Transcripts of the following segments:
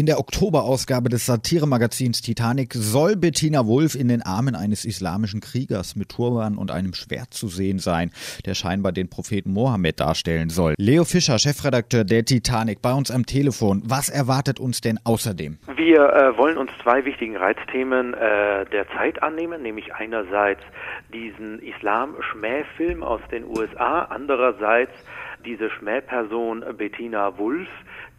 In der Oktoberausgabe des Satiremagazins Titanic soll Bettina Wulff in den Armen eines islamischen Kriegers mit Turban und einem Schwert zu sehen sein, der scheinbar den Propheten Mohammed darstellen soll. Leo Fischer, Chefredakteur der Titanic, bei uns am Telefon. Was erwartet uns denn außerdem? Wir äh, wollen uns zwei wichtigen Reizthemen äh, der Zeit annehmen, nämlich einerseits diesen Islam-Schmähfilm aus den USA, andererseits diese Schmähperson Bettina Wulff,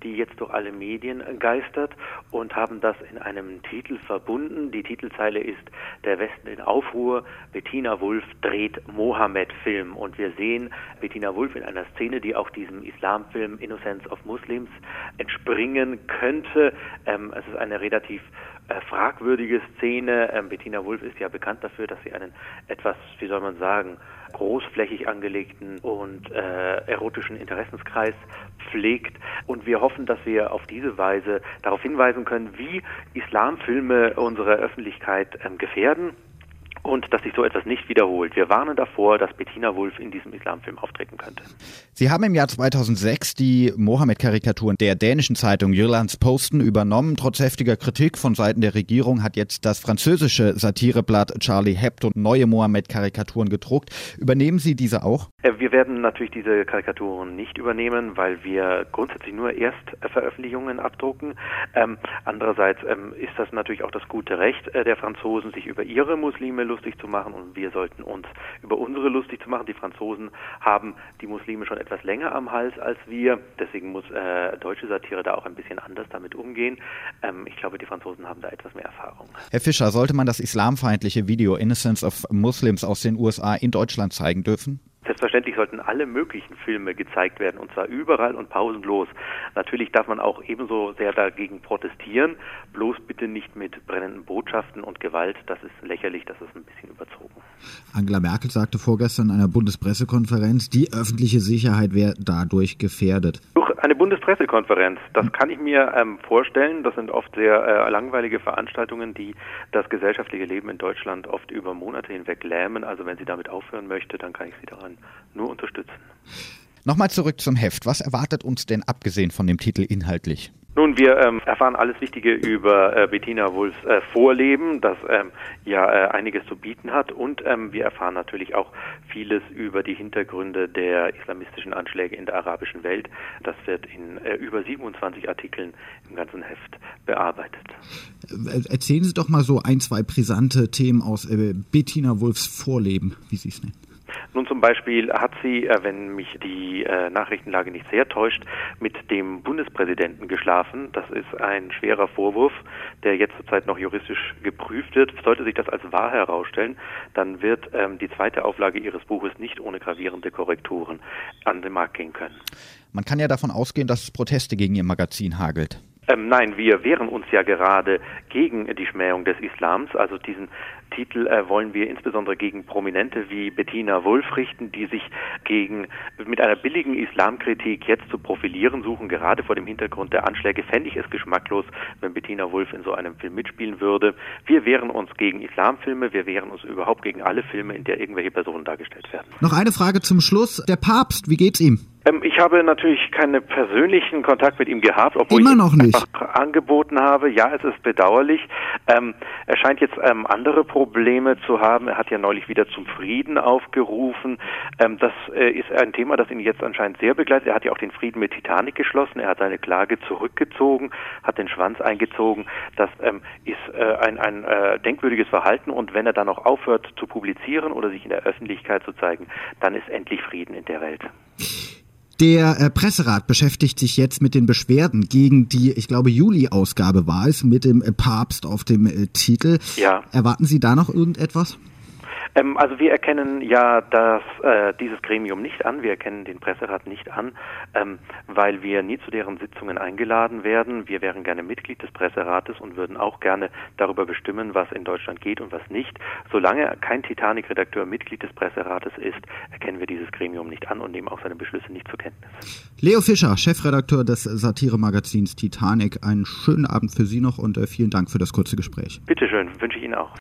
die jetzt durch alle Medien geistert und haben das in einem Titel verbunden. Die Titelzeile ist Der Westen in Aufruhr. Bettina Wulff dreht Mohammed-Film und wir sehen Bettina Wulff in einer Szene, die auch diesem Islamfilm Innocence of Muslims entspringen könnte. Ähm, es ist eine relativ äh, fragwürdige Szene. Ähm, Bettina Wulff ist ja bekannt dafür, dass sie einen etwas, wie soll man sagen, großflächig angelegten und äh, erotischen Interessenskreis pflegt. Und wir hoffen, dass wir auf diese Weise darauf hinweisen können, wie Islamfilme unsere Öffentlichkeit ähm, gefährden und dass sich so etwas nicht wiederholt. Wir warnen davor, dass Bettina Wulff in diesem Islamfilm auftreten könnte. Sie haben im Jahr 2006 die Mohammed-Karikaturen der dänischen Zeitung Jyllands Posten übernommen. Trotz heftiger Kritik von Seiten der Regierung hat jetzt das französische Satireblatt Charlie Hebdo neue Mohammed-Karikaturen gedruckt. Übernehmen Sie diese auch? Äh, wir werden natürlich diese Karikaturen nicht übernehmen, weil wir grundsätzlich nur Erstveröffentlichungen abdrucken. Ähm, andererseits ähm, ist das natürlich auch das gute Recht äh, der Franzosen, sich über ihre Muslime lustig zu machen und wir sollten uns über unsere lustig zu machen. Die Franzosen haben die Muslime schon etwas länger am Hals als wir, deswegen muss äh, deutsche Satire da auch ein bisschen anders damit umgehen. Ähm, ich glaube, die Franzosen haben da etwas mehr Erfahrung. Herr Fischer, sollte man das islamfeindliche Video Innocence of Muslims aus den USA in Deutschland zeigen dürfen? Selbstverständlich sollten alle möglichen Filme gezeigt werden und zwar überall und pausenlos. Natürlich darf man auch ebenso sehr dagegen protestieren, bloß bitte nicht mit brennenden Botschaften und Gewalt. Das ist lächerlich, das ist ein bisschen überzogen. Angela Merkel sagte vorgestern in einer Bundespressekonferenz, die öffentliche Sicherheit wäre dadurch gefährdet. Durch eine Bundespressekonferenz, das kann ich mir ähm, vorstellen. Das sind oft sehr äh, langweilige Veranstaltungen, die das gesellschaftliche Leben in Deutschland oft über Monate hinweg lähmen. Also wenn sie damit aufhören möchte, dann kann ich sie daran nur unterstützen. Nochmal zurück zum Heft. Was erwartet uns denn abgesehen von dem Titel inhaltlich? Nun, wir ähm, erfahren alles Wichtige über äh, Bettina Wulfs äh, Vorleben, das ähm, ja äh, einiges zu bieten hat. Und ähm, wir erfahren natürlich auch vieles über die Hintergründe der islamistischen Anschläge in der arabischen Welt. Das wird in äh, über 27 Artikeln im ganzen Heft bearbeitet. Äh, erzählen Sie doch mal so ein, zwei brisante Themen aus äh, Bettina Wulfs Vorleben, wie Sie es nennen. Nun zum Beispiel hat sie, äh, wenn mich die äh, Nachrichtenlage nicht sehr täuscht, mit dem Bundespräsidenten geschlafen. Das ist ein schwerer Vorwurf, der jetzt zurzeit noch juristisch geprüft wird. Sollte sich das als wahr herausstellen, dann wird ähm, die zweite Auflage ihres Buches nicht ohne gravierende Korrekturen an den Markt gehen können. Man kann ja davon ausgehen, dass es Proteste gegen ihr Magazin hagelt. Ähm, nein, wir wehren uns ja gerade gegen die Schmähung des Islams. Also diesen Titel äh, wollen wir insbesondere gegen Prominente wie Bettina Wulff richten, die sich gegen mit einer billigen Islamkritik jetzt zu profilieren suchen. Gerade vor dem Hintergrund der Anschläge fände ich es geschmacklos, wenn Bettina Wulff in so einem Film mitspielen würde. Wir wehren uns gegen Islamfilme, wir wehren uns überhaupt gegen alle Filme, in der irgendwelche Personen dargestellt werden. Noch eine Frage zum Schluss. Der Papst, wie geht's ihm? Ähm, ich habe natürlich keinen persönlichen Kontakt mit ihm gehabt, obwohl Immer noch ich nicht. angeboten habe. Ja, es ist bedauerlich. Ähm, er scheint jetzt ähm, andere Probleme zu haben. Er hat ja neulich wieder zum Frieden aufgerufen. Ähm, das äh, ist ein Thema, das ihn jetzt anscheinend sehr begleitet. Er hat ja auch den Frieden mit Titanic geschlossen. Er hat seine Klage zurückgezogen, hat den Schwanz eingezogen. Das ähm, ist äh, ein, ein äh, denkwürdiges Verhalten. Und wenn er dann noch aufhört zu publizieren oder sich in der Öffentlichkeit zu zeigen, dann ist endlich Frieden in der Welt. Der äh, Presserat beschäftigt sich jetzt mit den Beschwerden gegen die, ich glaube, Juli-Ausgabe war es, mit dem äh, Papst auf dem äh, Titel. Ja. Erwarten Sie da noch irgendetwas? Ähm, also wir erkennen ja das, äh, dieses Gremium nicht an, wir erkennen den Presserat nicht an, ähm, weil wir nie zu deren Sitzungen eingeladen werden. Wir wären gerne Mitglied des Presserates und würden auch gerne darüber bestimmen, was in Deutschland geht und was nicht. Solange kein Titanic-Redakteur Mitglied des Presserates ist, erkennen wir dieses Gremium nicht an und nehmen auch seine Beschlüsse nicht zur Kenntnis. Leo Fischer, Chefredakteur des Satiremagazins Titanic, einen schönen Abend für Sie noch und äh, vielen Dank für das kurze Gespräch. Bitte schön, wünsche ich Ihnen auch.